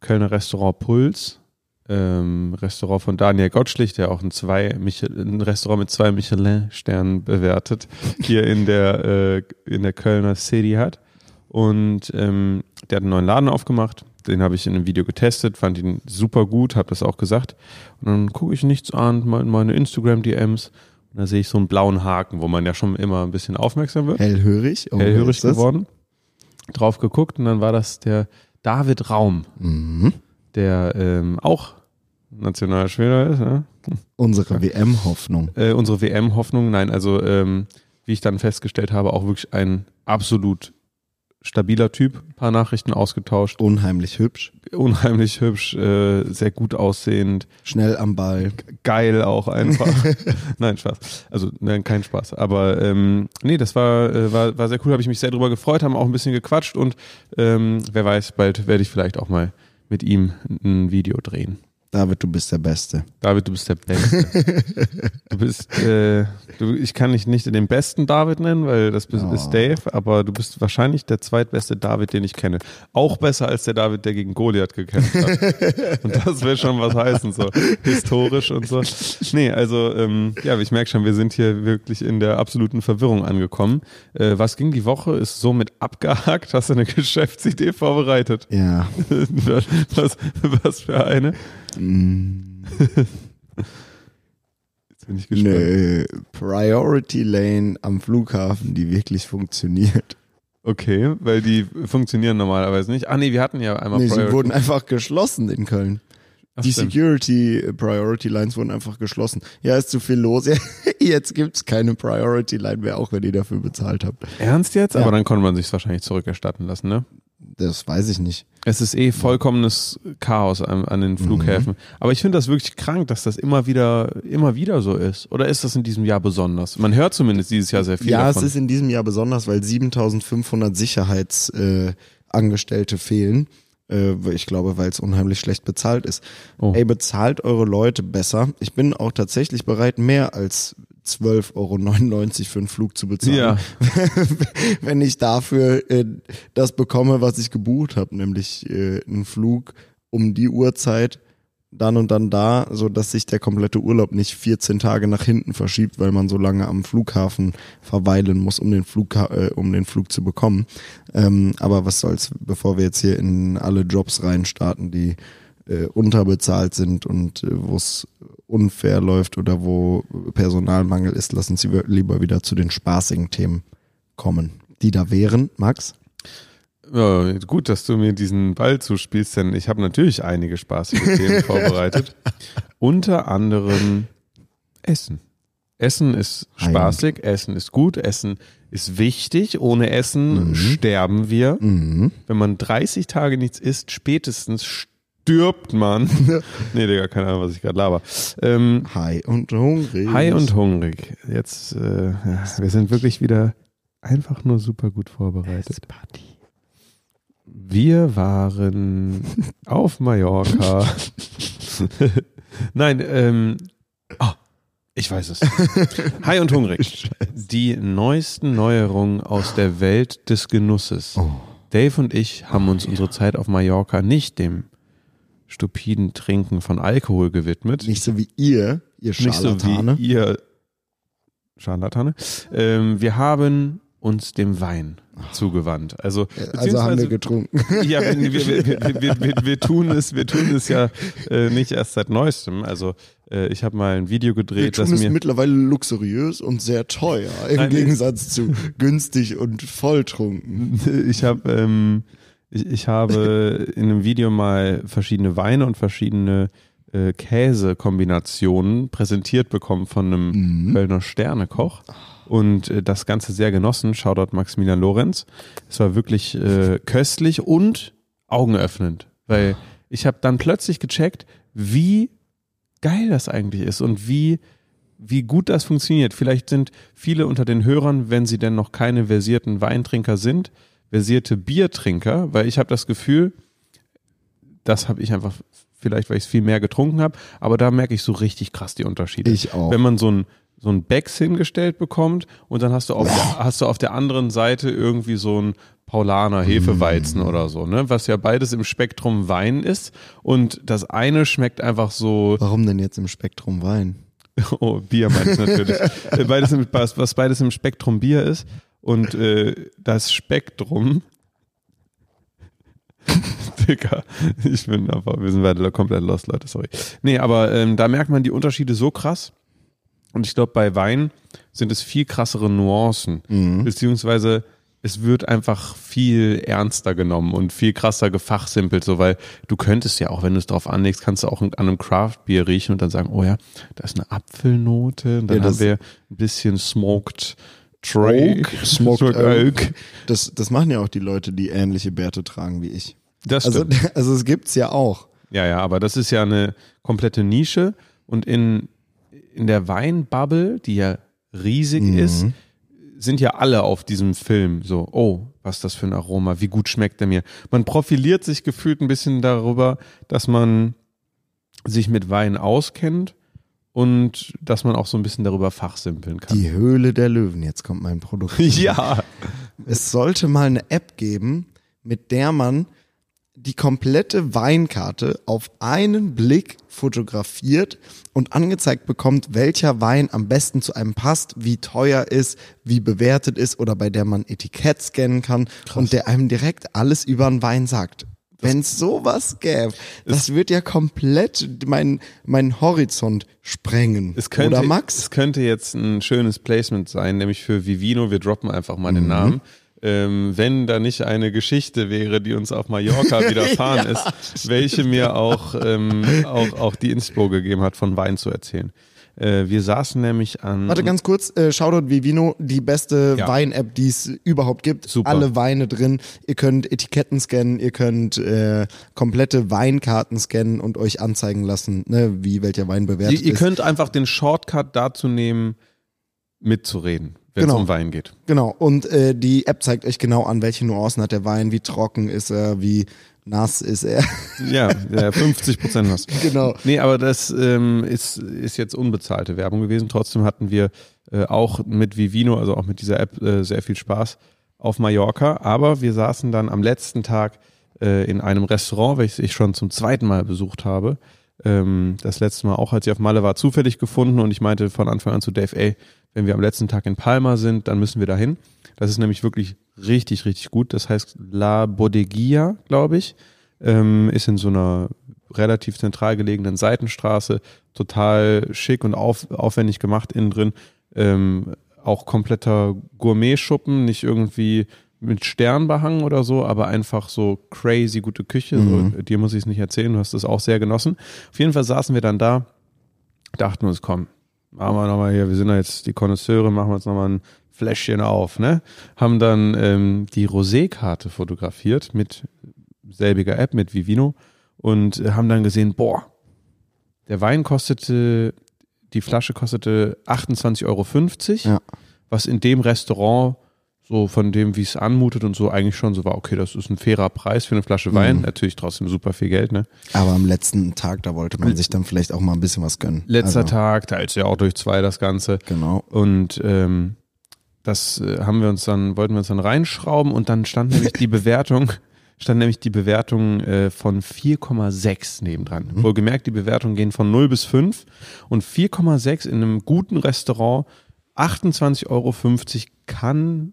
Kölner Restaurant Puls. Ähm, Restaurant von Daniel Gottschlich, der auch ein, zwei Michel ein Restaurant mit zwei Michelin-Sternen bewertet, hier in der, äh, in der Kölner City hat. Und ähm, der hat einen neuen Laden aufgemacht. Den habe ich in einem Video getestet, fand ihn super gut, habe das auch gesagt. Und dann gucke ich nichts an, meine Instagram-DMs. Und da sehe ich so einen blauen Haken, wo man ja schon immer ein bisschen aufmerksam wird Hellhörig? Oh, hellhörig geworden, drauf geguckt und dann war das der David Raum, Mhm. der ähm, auch Nationalspieler ist. Ne? Unsere WM-Hoffnung. Äh, unsere WM-Hoffnung, nein, also ähm, wie ich dann festgestellt habe, auch wirklich ein absolut stabiler Typ. Ein paar Nachrichten ausgetauscht, Unheimlich hübsch, unheimlich hübsch, äh, sehr gut aussehend, schnell am Ball. geil auch einfach. Nein, Spaß. Also nein, kein Spaß. Aber ähm, nee, das war, äh, war, war sehr cool, habe ich mich sehr drüber gefreut, haben auch ein bisschen gequatscht und ähm, wer weiß, bald werde ich vielleicht auch mal mit ihm ein Video drehen. David, du bist der Beste. David, du bist der Beste. du bist, äh, du, ich kann dich nicht den besten David nennen, weil das bist, Oh. ist Dave, aber du bist wahrscheinlich der zweitbeste David, den ich kenne. Auch besser als der David, der gegen Goliath gekämpft hat. und das will schon was heißen, so historisch und so. Nee, also ähm, ja, ich merke schon, wir sind hier wirklich in der absoluten Verwirrung angekommen. Äh, was ging die Woche? Ist somit abgehakt. Hast du eine Geschäftsidee vorbereitet? Ja. was, was für eine? Mm, Jetzt bin ich gespannt. Eine Priority Lane am Flughafen, die wirklich funktioniert. Okay, weil die funktionieren normalerweise nicht. Ah nee, wir hatten ja einmal Nee, sie Priority. wurden einfach geschlossen in Köln. Ach, die stimmt. Security äh, Priority Lines wurden einfach geschlossen. Ja, ist zu viel los. Jetzt gibt's keine Priority Line mehr, auch wenn ihr dafür bezahlt habt. Ernst jetzt? Ja. Aber dann konnte man sich wahrscheinlich zurückerstatten lassen, ne? Das weiß ich nicht. Es ist eh vollkommenes Chaos an, an den Flughäfen. Aber ich finde das wirklich krank, dass das immer wieder, immer wieder so ist. Oder ist das in diesem Jahr besonders? Man hört zumindest dieses Jahr sehr viel ja, davon. es ist in diesem Jahr besonders, weil 7500 Sicherheitsangestellte äh, fehlen. Äh, ich glaube, weil es unheimlich schlecht bezahlt ist. Oh. Ey, bezahlt eure Leute besser. Ich bin auch tatsächlich bereit, mehr als 12,99 Euro für einen Flug zu bezahlen. Ja. Wenn ich dafür äh, das bekomme, was ich gebucht habe, nämlich äh, einen Flug um die Uhrzeit, dann und dann da, so dass sich der komplette Urlaub nicht 14 Tage nach hinten verschiebt, weil man so lange am Flughafen verweilen muss, um den Flug, äh, um den Flug zu bekommen. Ähm, aber was soll's, bevor wir jetzt hier in alle Jobs reinstarten, die äh, unterbezahlt sind und äh, wo es unfair läuft oder wo Personalmangel ist, lassen Sie lieber wieder zu den spaßigen Themen kommen, die da wären, Max. Ja, gut, dass du mir diesen Ball zuspielst, denn ich habe natürlich einige spaßige Themen vorbereitet. Unter anderem Essen. Essen ist spaßig, Essen ist gut, Essen ist wichtig. Ohne Essen Mhm. sterben wir. Wenn man 30 Tage nichts isst, spätestens stirbt man. nee, Digga, keine Ahnung, was ich gerade laber. Ähm, High und hungrig. High und hungrig. Jetzt, äh, ja, wir sind wirklich wieder einfach nur super gut vorbereitet. Party. Wir waren auf Mallorca. Nein, ähm, ah, ich weiß es. High und hungrig. Die neuesten Neuerungen aus der Welt des Genusses. Oh. Dave und ich haben uns unsere Zeit auf Mallorca nicht dem stupiden Trinken von Alkohol gewidmet. Nicht so wie ihr, ihr Nicht so Scharlatane. wie ihr Scharlatane. Ähm, wir haben uns dem Wein zugewandt. Also, also haben wir getrunken. ja, wir, wir, wir, wir, tun es, wir tun es ja äh, nicht erst seit neuestem. Also äh, ich habe mal ein Video Wir gedreht, tun das es mir mittlerweile luxuriös und sehr teuer, im Nein, Gegensatz zu günstig und volltrunken. ich habe ähm, ich, ich habe in einem Video mal verschiedene Weine und verschiedene äh, Käsekombinationen präsentiert bekommen von einem Kölner Sternekoch und äh, das Ganze sehr genossen. Shoutout Maximilian Lorenz. Es war wirklich äh, köstlich und augenöffnend, weil ich habe dann plötzlich gecheckt, wie geil das eigentlich ist und wie wie gut das funktioniert. Vielleicht sind viele unter den Hörern, wenn sie denn noch keine versierten Weintrinker sind, versierte Biertrinker, weil ich habe das Gefühl, das habe ich einfach vielleicht, weil ich es viel mehr getrunken habe, aber da merke ich so richtig krass die Unterschiede. Ich auch. Wenn man so ein so ein Becks hingestellt bekommt und dann hast du auf der, hast du auf der anderen Seite irgendwie so ein Paulaner Hefeweizen oder so, ne, was ja beides im Spektrum Wein ist und das eine schmeckt einfach so Warum denn jetzt im Spektrum Wein? Oh, Bier meinst du natürlich. Beides im, was, was beides im Spektrum Bier ist. Und äh, das Spektrum. Digga, ich bin einfach, wir sind beide komplett lost, Leute, sorry. Nee, aber ähm, da merkt man die Unterschiede so krass. Und ich glaube, bei Wein sind es viel krassere Nuancen. Beziehungsweise es wird einfach viel ernster genommen und viel krasser gefachsimpelt, so weil du könntest ja auch, wenn du es drauf anlegst, kannst du auch an einem Craft-Bier riechen und dann sagen, oh ja, da ist eine Apfelnote, und dann Ja, haben wir ein bisschen Smoked Drake, Oak, Smoked Oak. Oak. Das, das machen ja auch die Leute, die ähnliche Bärte tragen wie ich. Das Also, stimmt. also es gibt's ja auch. Ja, ja, aber das ist ja eine komplette Nische und in, in der Weinbubble, die ja riesig ist, sind ja alle auf diesem Film so, oh, was ist das für ein Aroma, wie gut schmeckt der mir. Man profiliert sich gefühlt ein bisschen darüber, dass man sich mit Wein auskennt und dass man auch so ein bisschen darüber fachsimpeln kann. Die Höhle der Löwen, jetzt kommt mein Produkt. ja, Es sollte mal eine App geben, mit der man die komplette Weinkarte auf einen Blick fotografiert und angezeigt bekommt, welcher Wein am besten zu einem passt, wie teuer ist, wie bewertet ist oder bei der man Etikett scannen kann und der einem direkt alles über einen Wein sagt. Wenn es sowas gäbe, das wird ja komplett meinen mein Horizont sprengen. Es könnte, oder Max? Es könnte jetzt ein schönes Placement sein, nämlich für Vivino. Wir droppen einfach mal Mhm. den Namen. Ähm, wenn da nicht eine Geschichte wäre, die uns auf Mallorca widerfahren Ja, ist, welche mir auch, ähm, auch, auch die Inspo gegeben hat, von Wein zu erzählen. Äh, wir saßen nämlich an. Warte ganz kurz, äh, Shoutout Vivino, die beste Ja. Wein-App, die es überhaupt gibt. Super. Alle Weine drin. Ihr könnt Etiketten scannen, ihr könnt äh, komplette Weinkarten scannen und euch anzeigen lassen, ne, wie welcher Wein bewertet ihr, ihr ist. könnt einfach den Shortcut dazu nehmen, mitzureden, wenn es Genau. um Wein geht. Genau, und äh, die App zeigt euch genau an, welche Nuancen hat der Wein, wie trocken ist er, wie nass ist er. Ja, ja 50 Prozent nass. genau. Nee, aber das ähm, ist, ist jetzt unbezahlte Werbung gewesen. Trotzdem hatten wir äh, auch mit Vivino, also auch mit dieser App, äh, sehr viel Spaß auf Mallorca. Aber wir saßen dann am letzten Tag äh, in einem Restaurant, welches ich schon zum zweiten Mal besucht habe. Ähm, das letzte Mal auch, als ich auf Malle war, zufällig gefunden und ich meinte von Anfang an zu Dave, ey, wenn wir am letzten Tag in Palma sind, dann müssen wir dahin. Das ist nämlich wirklich richtig, richtig gut. Das heißt La Bodeguilla, glaube ich, ähm, ist in so einer relativ zentral gelegenen Seitenstraße, total schick und auf, aufwendig gemacht innen drin. Ähm, auch kompletter Gourmet-Schuppen, nicht irgendwie mit Sternbehang oder so, aber einfach so crazy gute Küche. Mhm. So, dir muss ich es nicht erzählen, du hast es auch sehr genossen. Auf jeden Fall saßen wir dann da, dachten uns, komm, machen wir nochmal hier, wir sind ja jetzt die Konnoisseure, machen wir uns nochmal ein Fläschchen auf, ne? Haben dann ähm, die Rosé-Karte fotografiert mit selbiger App, mit Vivino und äh, haben dann gesehen, boah, der Wein kostete, die Flasche kostete 28,50 Euro, Ja. was in dem Restaurant so von dem, wie es anmutet und so eigentlich schon so war, okay, das ist ein fairer Preis für eine Flasche Wein, Mhm. natürlich trotzdem super viel Geld, ne? Aber am letzten Tag, da wollte man sich dann vielleicht auch mal ein bisschen was gönnen. Letzter also, Tag, teilst du ja auch durch zwei das Ganze. Genau. Und ähm, das äh, haben wir uns dann, wollten wir uns dann reinschrauben und dann stand nämlich die Bewertung, stand nämlich die Bewertung äh, von 4,6 nebendran. Mhm. Wohlgemerkt, die Bewertungen gehen von 0 bis 5 und 4,6 in einem guten Restaurant, 28,50 Euro kann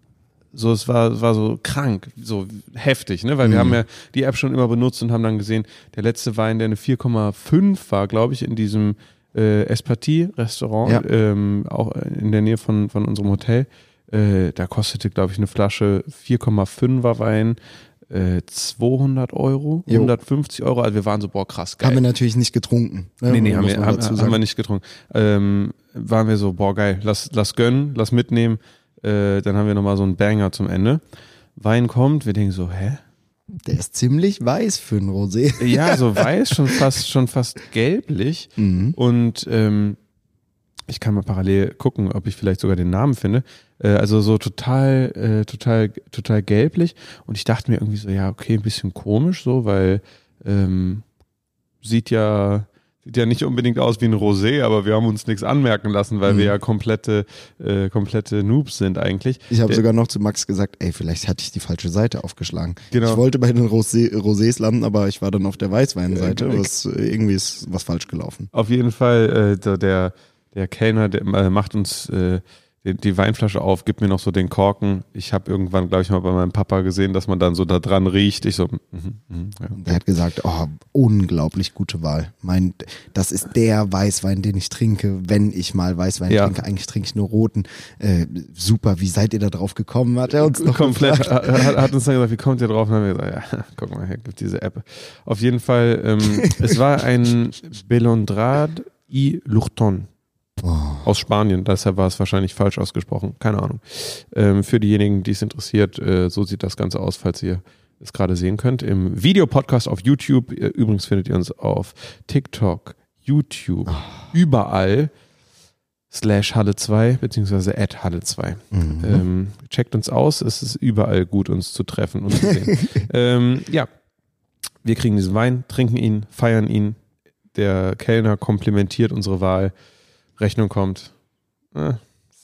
so, es war, war so krank, so heftig, ne? Weil wir Mhm. haben ja die App schon immer benutzt und haben dann gesehen, der letzte Wein, der eine 4,5 war, glaube ich, in diesem äh, Espartie-Restaurant, Ja. ähm, auch in der Nähe von, von unserem Hotel, äh, da kostete, glaube ich, eine Flasche 4,5er Wein äh, 200 Euro, Jo. 150 Euro. Also wir waren so, boah, krass, geil. Haben wir natürlich nicht getrunken. Ne? Nee, nee, haben wir, haben, haben wir nicht getrunken. Ähm, waren wir so, boah, geil, lass, lass gönnen, lass mitnehmen. Äh, dann haben wir nochmal so einen Banger zum Ende. Wein kommt, wir denken so, hä? Der ist ziemlich weiß für ein Rosé. Ja, so weiß, schon fast, schon fast gelblich. Mhm. Und ähm, ich kann mal parallel gucken, ob ich vielleicht sogar den Namen finde. Äh, also so total, äh, total, total gelblich. Und ich dachte mir irgendwie so, ja, okay, ein bisschen komisch so, weil ähm, sieht ja sieht ja nicht unbedingt aus wie ein Rosé, aber wir haben uns nichts anmerken lassen, weil Mhm. wir ja komplette, äh, komplette Noobs sind eigentlich. Ich habe sogar noch zu Max gesagt, ey, vielleicht hatte ich die falsche Seite aufgeschlagen. Genau. Ich wollte bei den Rosé, Rosés landen, aber ich war dann auf der Weißweinseite. Ja, was, äh, irgendwie ist was falsch gelaufen. Auf jeden Fall, äh, der- der, der Kellner der, äh, macht uns äh, die, die Weinflasche auf, gibt mir noch so den Korken. Ich habe irgendwann, glaube ich, mal bei meinem Papa gesehen, dass man dann so da dran riecht. Ich so, mhm, mhm, ja. Der hat gesagt, oh, unglaublich gute Wahl. Mein, das ist der Weißwein, den ich trinke, wenn ich mal Weißwein Ja. trinke. Eigentlich trinke ich nur roten. Äh, super, wie seid ihr da drauf gekommen? Hat er uns noch komplett, gefragt. hat, hat uns dann gesagt, wie kommt ihr drauf? Und dann haben wir gesagt, ja, guck mal, hier gibt diese App. Auf jeden Fall, ähm, es war ein Belondrad y Luchton. Oh, aus Spanien, deshalb war es wahrscheinlich falsch ausgesprochen, keine Ahnung. Ähm, für diejenigen, die es interessiert, äh, so sieht das Ganze aus, falls ihr es gerade sehen könnt. Im Videopodcast auf YouTube, äh, übrigens findet ihr uns auf TikTok, YouTube, überall slash Halle 2, beziehungsweise at Halle 2. Mhm. Ähm, checkt uns aus, es ist überall gut, uns zu treffen und zu sehen. ähm, ja, wir kriegen diesen Wein, trinken ihn, feiern ihn. Der Kellner komplimentiert unsere Wahl. Rechnung kommt. Äh,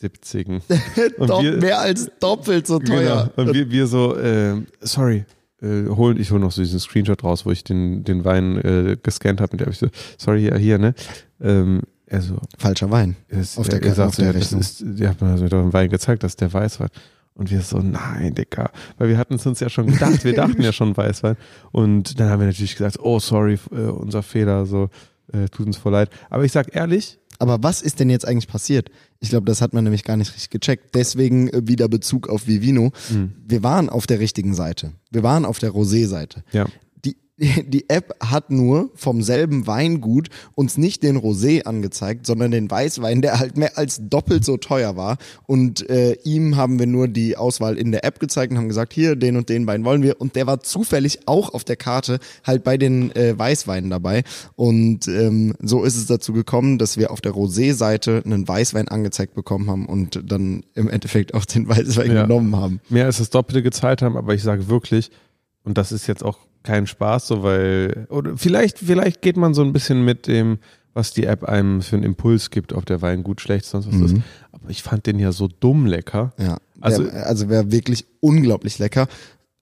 70. Und Doch, wir- mehr als doppelt so teuer. Genau. Und wir, wir so, äh, sorry, äh, holen, ich hole noch so diesen Screenshot raus, wo ich den, den Wein äh, gescannt habe. Und der hab ich so, sorry, ja, hier, ne? Ähm, er so, Falscher Wein. es, Auf der er, er sagt auf der ja, das Rechnung. ist, ihr habt mir doch einen Wein gezeigt, dass der Weißwein. Und wir so, nein, Dicker. Weil wir hatten es uns ja schon gedacht, wir dachten ja schon Weißwein. Und dann haben wir natürlich gesagt, oh, sorry, äh, unser Fehler, so, äh, tut uns voll leid. Aber ich sag ehrlich, Aber was ist denn jetzt eigentlich passiert? Ich glaube, das hat man nämlich gar nicht richtig gecheckt. Deswegen äh, wieder Bezug auf Vivino. Hm. Wir waren auf der richtigen Seite. Wir waren auf der Rosé-Seite. ja, Die, App hat nur vom selben Weingut uns nicht den Rosé angezeigt, sondern den Weißwein, der halt mehr als doppelt so teuer war. Und äh, ihm haben wir nur die Auswahl in der App gezeigt und haben gesagt, hier, den und den Wein wollen wir. Und der war zufällig auch auf der Karte halt bei den äh, Weißweinen dabei. Und ähm, so ist es dazu gekommen, dass wir auf der Rosé-Seite einen Weißwein angezeigt bekommen haben und dann im Endeffekt auch den Weißwein Ja. genommen haben. mehr als das Doppelte gezahlt haben, aber ich sage wirklich, und das ist jetzt auch keinen Spaß, so weil, oder vielleicht, vielleicht geht man so ein bisschen mit dem, was die App einem für einen Impuls gibt, ob der Wein gut, schlecht, sonst was ist. Aber ich fand den ja so dumm lecker. Ja, Also- wär, also wäre wirklich unglaublich lecker,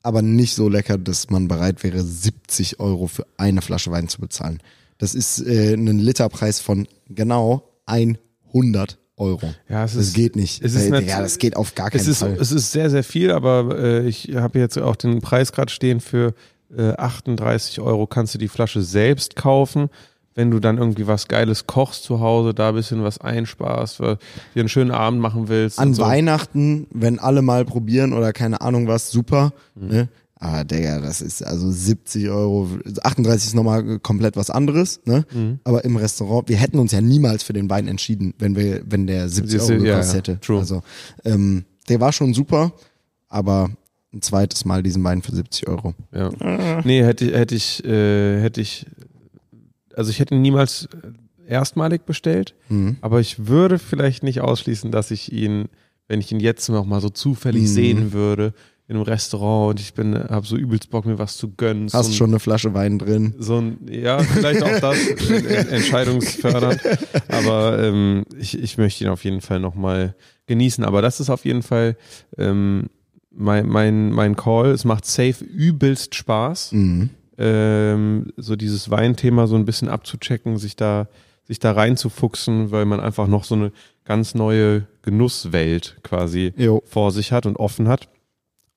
aber nicht so lecker, dass man bereit wäre, 70 Euro für eine Flasche Wein zu bezahlen. Das ist äh, ein Literpreis von genau 100 Euro. Ja, es das ist- geht nicht. es ist Äh, nat- ja, das geht auf gar keinen Es ist, Fall. es ist sehr, sehr viel, aber äh, ich habe jetzt auch den Preis gerade stehen für äh, 38 Euro kannst du die Flasche selbst kaufen. Wenn du dann irgendwie was Geiles kochst zu Hause, da ein bisschen was einsparst, weil dir einen schönen Abend machen willst. An so. Weihnachten, wenn alle mal probieren oder keine Ahnung was, super. Mhm. Ne? Aber Digga, das ist also 70 Euro, 38 ist nochmal komplett was anderes, ne? Mhm. Aber im Restaurant, wir hätten uns ja niemals für den Wein entschieden, wenn wir, wenn der 70 Siehst du, Euro ja, gekostet ja, hätte. true. Also, ähm, der war schon super, aber ein zweites Mal diesen Wein für 70 Euro. Ja. Nee, hätte, hätte ich, äh, hätte ich, also ich hätte ihn niemals erstmalig bestellt, Mhm. aber ich würde vielleicht nicht ausschließen, dass ich ihn, wenn ich ihn jetzt noch mal so zufällig Mhm. sehen würde, in einem Restaurant und ich bin, habe so übelst Bock, mir was zu gönnen. Hast so ein, schon eine Flasche Wein drin. so ein, ja, vielleicht auch das, äh, entscheidungsfördernd. Aber ähm, ich, ich möchte ihn auf jeden Fall nochmal genießen. Aber das ist auf jeden Fall ähm, mein, mein, mein Call. Es macht safe übelst Spaß, Mhm. ähm, so dieses Weinthema so ein bisschen abzuchecken, sich da, sich da reinzufuchsen, weil man einfach noch so eine ganz neue Genusswelt quasi Jo. vor sich hat und offen hat.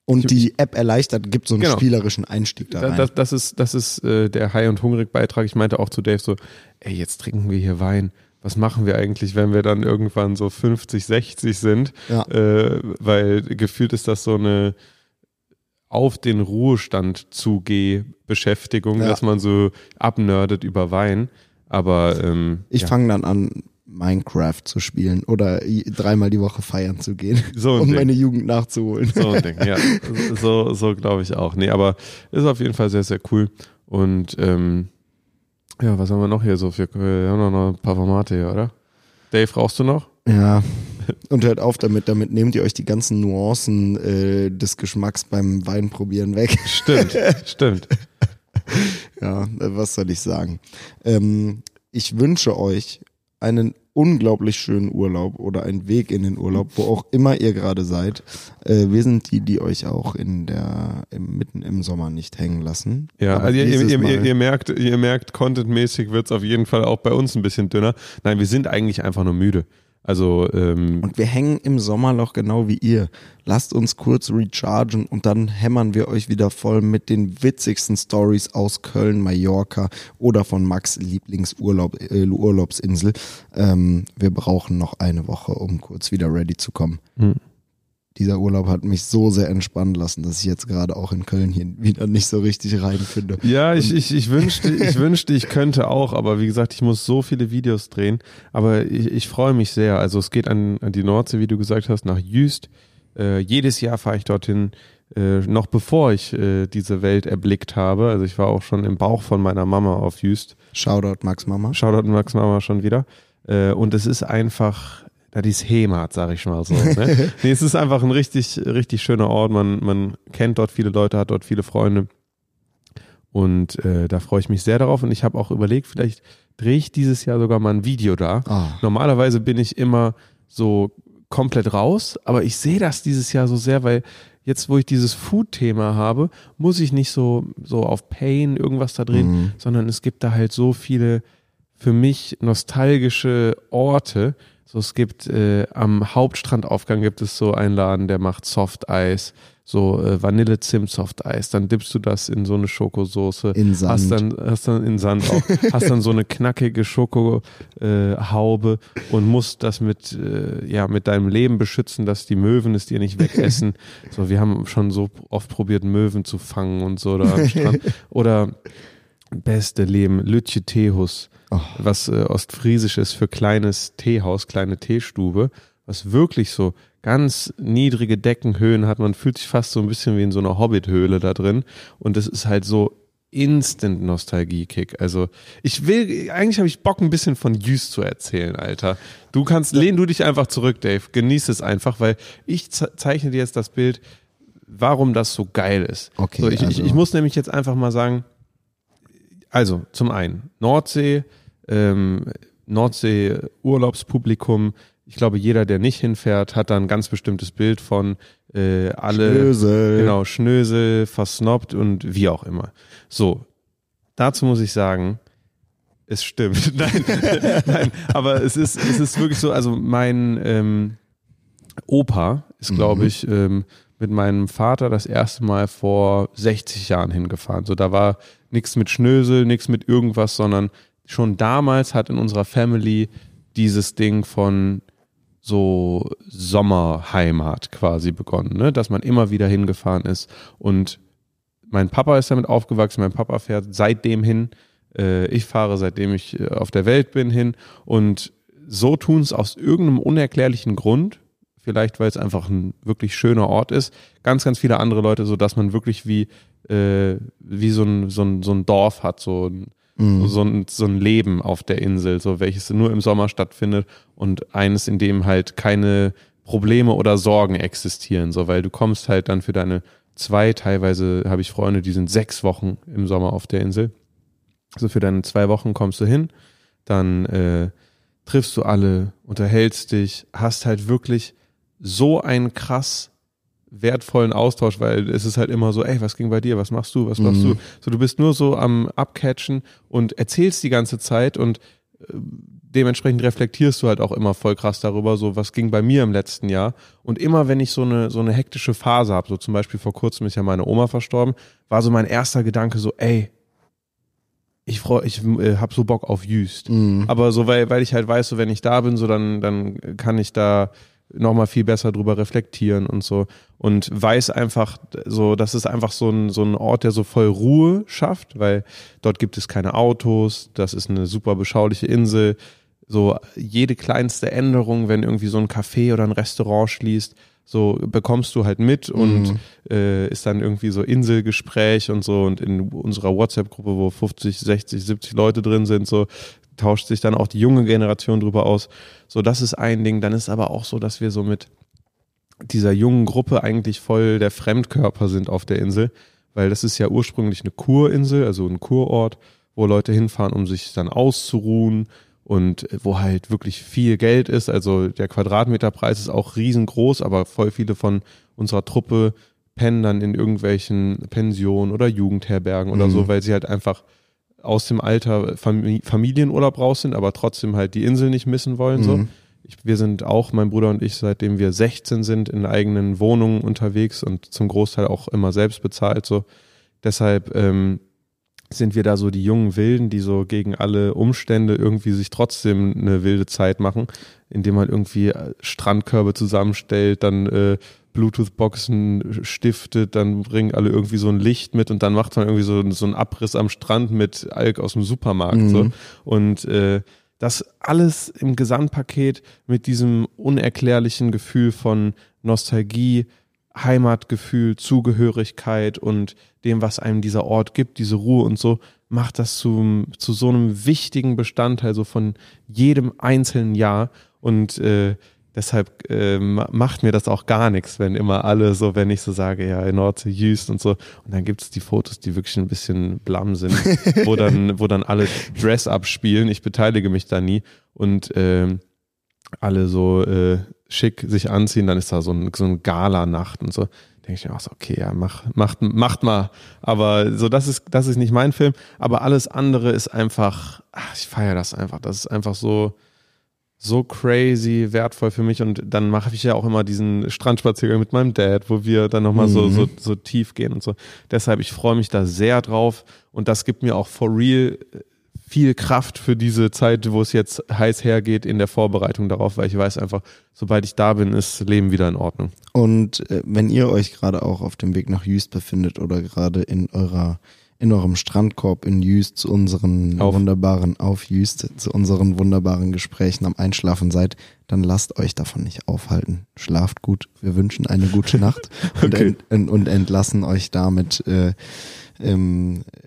Und die App erleichtert, gibt so einen Genau. spielerischen Einstieg da Da, rein. das, das ist, das ist äh, der High- und Hungrig-Beitrag. Ich meinte auch zu Dave so, ey, jetzt trinken wir hier Wein. Was machen wir eigentlich, wenn wir dann irgendwann so 50, 60 sind? Ja. Äh, weil gefühlt ist das so eine auf den Ruhestand zugeh Beschäftigung, Ja. dass man so abnördet über Wein. Aber ähm, Ich ja, fange dann an, Minecraft zu spielen oder dreimal die Woche feiern zu gehen, So um Ding. meine Jugend nachzuholen. so ein Ding, ja. So, so glaube ich auch. Nee, aber ist auf jeden Fall sehr, sehr cool. Und ähm, ja, was haben wir noch hier so? Wir, wir haben noch ein paar Formate hier, oder? Dave, rauchst du noch? Ja. Und hört auf damit, damit nehmt ihr euch die ganzen Nuancen äh, des Geschmacks beim Weinprobieren weg. Stimmt, stimmt. Ja, äh, was soll ich sagen? Ähm, ich wünsche euch einen unglaublich schönen Urlaub oder einen Weg in den Urlaub, wo auch immer ihr gerade seid. Äh, wir sind die, die euch auch in der im, mitten im Sommer nicht hängen lassen. Ja, also ihr, ihr, ihr, ihr merkt, ihr merkt, contentmäßig wird's auf jeden Fall auch bei uns ein bisschen dünner. Nein, wir sind eigentlich einfach nur müde. Also ähm, Und wir hängen im Sommerloch genau wie ihr. Lasst uns kurz rechargen und dann hämmern wir euch wieder voll mit den witzigsten Stories aus Köln, Mallorca oder von Max Lieblingsurlaub, äh. Ähm, wir brauchen noch eine Woche, um kurz wieder ready zu kommen. Hm. Dieser Urlaub hat mich so sehr entspannen lassen, dass ich jetzt gerade auch in Köln hier wieder nicht so richtig reinfinde. Ja, ich, ich, ich wünschte, ich wünschte, ich könnte auch, aber wie gesagt, ich muss so viele Videos drehen. Aber ich, ich freue mich sehr. Also es geht an, an die Nordsee, wie du gesagt hast, nach Jüst. Äh, jedes Jahr fahre ich dorthin, äh, noch bevor ich äh, diese Welt erblickt habe. Also ich war auch schon im Bauch von meiner Mama auf Jüst. Shoutout Max Mama. Shoutout Max Mama schon wieder. Äh, und es ist einfach, das ist Heimat, sag ich mal so. Ne? nee, es ist einfach ein richtig, richtig schöner Ort. Man, man kennt dort viele Leute, hat dort viele Freunde. Und äh, da freue ich mich sehr darauf. Und ich habe auch überlegt, vielleicht drehe ich dieses Jahr sogar mal ein Video da. Ah. Normalerweise bin ich immer so komplett raus, aber ich sehe das dieses Jahr so sehr, weil jetzt, wo ich dieses Food-Thema habe, muss ich nicht so, so auf Pain irgendwas da drehen, Mhm. sondern es gibt da halt so viele für mich nostalgische Orte. So, es gibt äh, am Hauptstrandaufgang gibt es so einen Laden, der macht Softeis, so äh, Vanille-Zimt-Softeis. Dann dippst du das in so eine Schokosoße. In Sand. Hast dann, hast dann in Sand auch, hast dann so eine knackige Schokohaube äh, und musst das mit, äh, ja, mit deinem Leben beschützen, dass die Möwen es dir nicht wegessen. so, wir haben schon so oft probiert, Möwen zu fangen und so da am Strand. Oder beste Leben, Lütje Teehus, Oh. was äh, ostfriesisch ist für kleines Teehaus, kleine Teestube, was wirklich so ganz niedrige Deckenhöhen hat. Man fühlt sich fast so ein bisschen wie in so einer Hobbit-Höhle da drin. Und das ist halt so instant Nostalgie-Kick. Also ich will, eigentlich habe ich Bock ein bisschen von Jüst zu erzählen, Alter. Du kannst, lehn du dich einfach zurück, Dave. Genieß es einfach, weil ich ze- zeichne dir jetzt das Bild, warum das so geil ist. Okay, so, ich, ich, also- ich muss nämlich jetzt einfach mal sagen, also zum einen Nordsee, ähm, Nordsee Urlaubspublikum. Ich glaube, jeder, der nicht hinfährt, hat da ein ganz bestimmtes Bild von äh, alle Schnösel. genau Schnösel, versnobbt und wie auch immer. So, dazu muss ich sagen, es stimmt. Nein, nein, aber es ist, es ist wirklich so, also mein ähm, Opa ist, glaube ich, ähm, mit meinem Vater das erste Mal vor 60 Jahren hingefahren. So, da war nichts mit Schnösel, nichts mit irgendwas, sondern schon damals hat in unserer Family dieses Ding von so Sommerheimat quasi begonnen, ne? dass man immer wieder hingefahren ist. Und mein Papa ist damit aufgewachsen, mein Papa fährt seitdem hin, äh, ich fahre seitdem ich äh, auf der Welt bin hin und so tun es aus irgendeinem unerklärlichen Grund, vielleicht weil es einfach ein wirklich schöner Ort ist, ganz, ganz viele andere Leute, so dass man wirklich wie, äh, wie so ein, so, ein, so ein Dorf hat, so ein, so, ein, so ein Leben auf der Insel, so welches nur im Sommer stattfindet und eines, in dem halt keine Probleme oder Sorgen existieren, so weil du kommst halt dann für deine zwei, teilweise habe ich Freunde, die sind sechs Wochen im Sommer auf der Insel. So für deine zwei Wochen kommst du hin, dann äh, triffst du alle, unterhältst dich, hast halt wirklich so einen krass wertvollen Austausch, weil es ist halt immer so, ey, was ging bei dir, was machst du, was machst du? So, du bist nur so am Abcatchen und erzählst die ganze Zeit und äh, dementsprechend reflektierst du halt auch immer voll krass darüber, so was ging bei mir im letzten Jahr. Und immer wenn ich so eine, so eine hektische Phase habe, so zum Beispiel vor kurzem ist ja meine Oma verstorben, war so mein erster Gedanke so, ey, ich freue, ich äh, habe so Bock auf Jüst. Aber so, weil, weil ich halt weiß, so wenn ich da bin, so dann, dann kann ich da nochmal viel besser drüber reflektieren und so. Und weiß einfach so, das ist einfach so ein, so ein Ort, der so voll Ruhe schafft, weil dort gibt es keine Autos, das ist eine super beschauliche Insel. So jede kleinste Änderung, wenn irgendwie so ein Café oder ein Restaurant schließt, so bekommst du halt mit und äh, ist dann irgendwie so Inselgespräch und so und in unserer WhatsApp-Gruppe, wo 50, 60, 70 Leute drin sind, so tauscht sich dann auch die junge Generation drüber aus. So, das ist ein Ding. Dann ist aber auch so, dass wir so mit dieser jungen Gruppe eigentlich voll der Fremdkörper sind auf der Insel, weil das ist ja ursprünglich eine Kurinsel, also ein Kurort, wo Leute hinfahren, um sich dann auszuruhen und wo halt wirklich viel Geld ist. Also der Quadratmeterpreis ist auch riesengroß, aber voll viele von unserer Truppe pennen dann in irgendwelchen Pensionen oder Jugendherbergen oder so, weil sie halt einfach aus dem Alter Fam Familienurlaub raus sind, aber trotzdem halt die Insel nicht missen wollen. So. Ich, wir sind auch, mein Bruder und ich, seitdem wir 16 sind, in eigenen Wohnungen unterwegs und zum Großteil auch immer selbst bezahlt. So. Deshalb ähm, sind wir da so die jungen Wilden, die so gegen alle Umstände irgendwie sich trotzdem eine wilde Zeit machen, indem man irgendwie äh, Strandkörbe zusammenstellt, dann äh, Bluetooth-Boxen stiftet, dann bringen alle irgendwie so ein Licht mit und dann macht man irgendwie so, so einen Abriss am Strand mit Alk aus dem Supermarkt. So. Und äh, das alles im Gesamtpaket mit diesem unerklärlichen Gefühl von Nostalgie, Heimatgefühl, Zugehörigkeit und dem, was einem dieser Ort gibt, diese Ruhe und so, macht das zu, zu so einem wichtigen Bestandteil so von jedem einzelnen Jahr. Und äh, deshalb äh, ma- macht mir das auch gar nichts, wenn immer alle so, wenn ich so sage, ja, in Nordsee, Jüst und so. Und dann gibt es die Fotos, die wirklich ein bisschen blam sind, wo dann, wo dann alle Dress-up spielen. Ich beteilige mich da nie. Und ähm, alle so äh, schick sich anziehen, dann ist da so ein, so ein Gala-Nacht und so. Denke ich mir auch so, okay, ja, mach, macht, macht mal. Aber so, das ist, das ist nicht mein Film. Aber alles andere ist einfach, ach, ich feiere das einfach. Das ist einfach so, so crazy wertvoll für mich. Und dann mache ich ja auch immer diesen Strandspaziergang mit meinem Dad, wo wir dann nochmal so, so, so tief gehen und so. Deshalb, ich freue mich da sehr drauf. Und das gibt mir auch for real viel Kraft für diese Zeit, wo es jetzt heiß hergeht in der Vorbereitung darauf, weil ich weiß einfach, sobald ich da bin, ist Leben wieder in Ordnung. Und äh, wenn ihr euch gerade auch auf dem Weg nach Jüst befindet oder gerade in eurer in eurem Strandkorb in Jüst zu unseren Auf. wunderbaren auf Jüst zu unseren wunderbaren Gesprächen am Einschlafen seid, dann lasst euch davon nicht aufhalten. Schlaft gut. Wir wünschen eine gute Nacht und, Okay. ent, und entlassen euch damit äh, ähm, äh,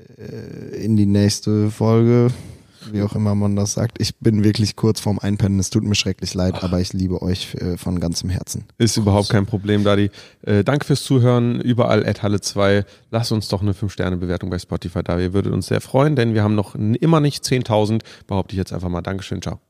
in die nächste Folge wie auch immer man das sagt. Ich bin wirklich kurz vorm Einpennen. Es tut mir schrecklich leid, Ach. aber ich liebe euch äh, von ganzem Herzen. Ist Groß. überhaupt kein Problem, Dadi. Äh, danke fürs Zuhören. Überall at Halle 2. Lasst uns doch eine 5-Sterne-Bewertung bei Spotify da. Ihr würdet uns sehr freuen, denn wir haben noch immer nicht 10.000. Behaupte ich jetzt einfach mal. Dankeschön. Ciao.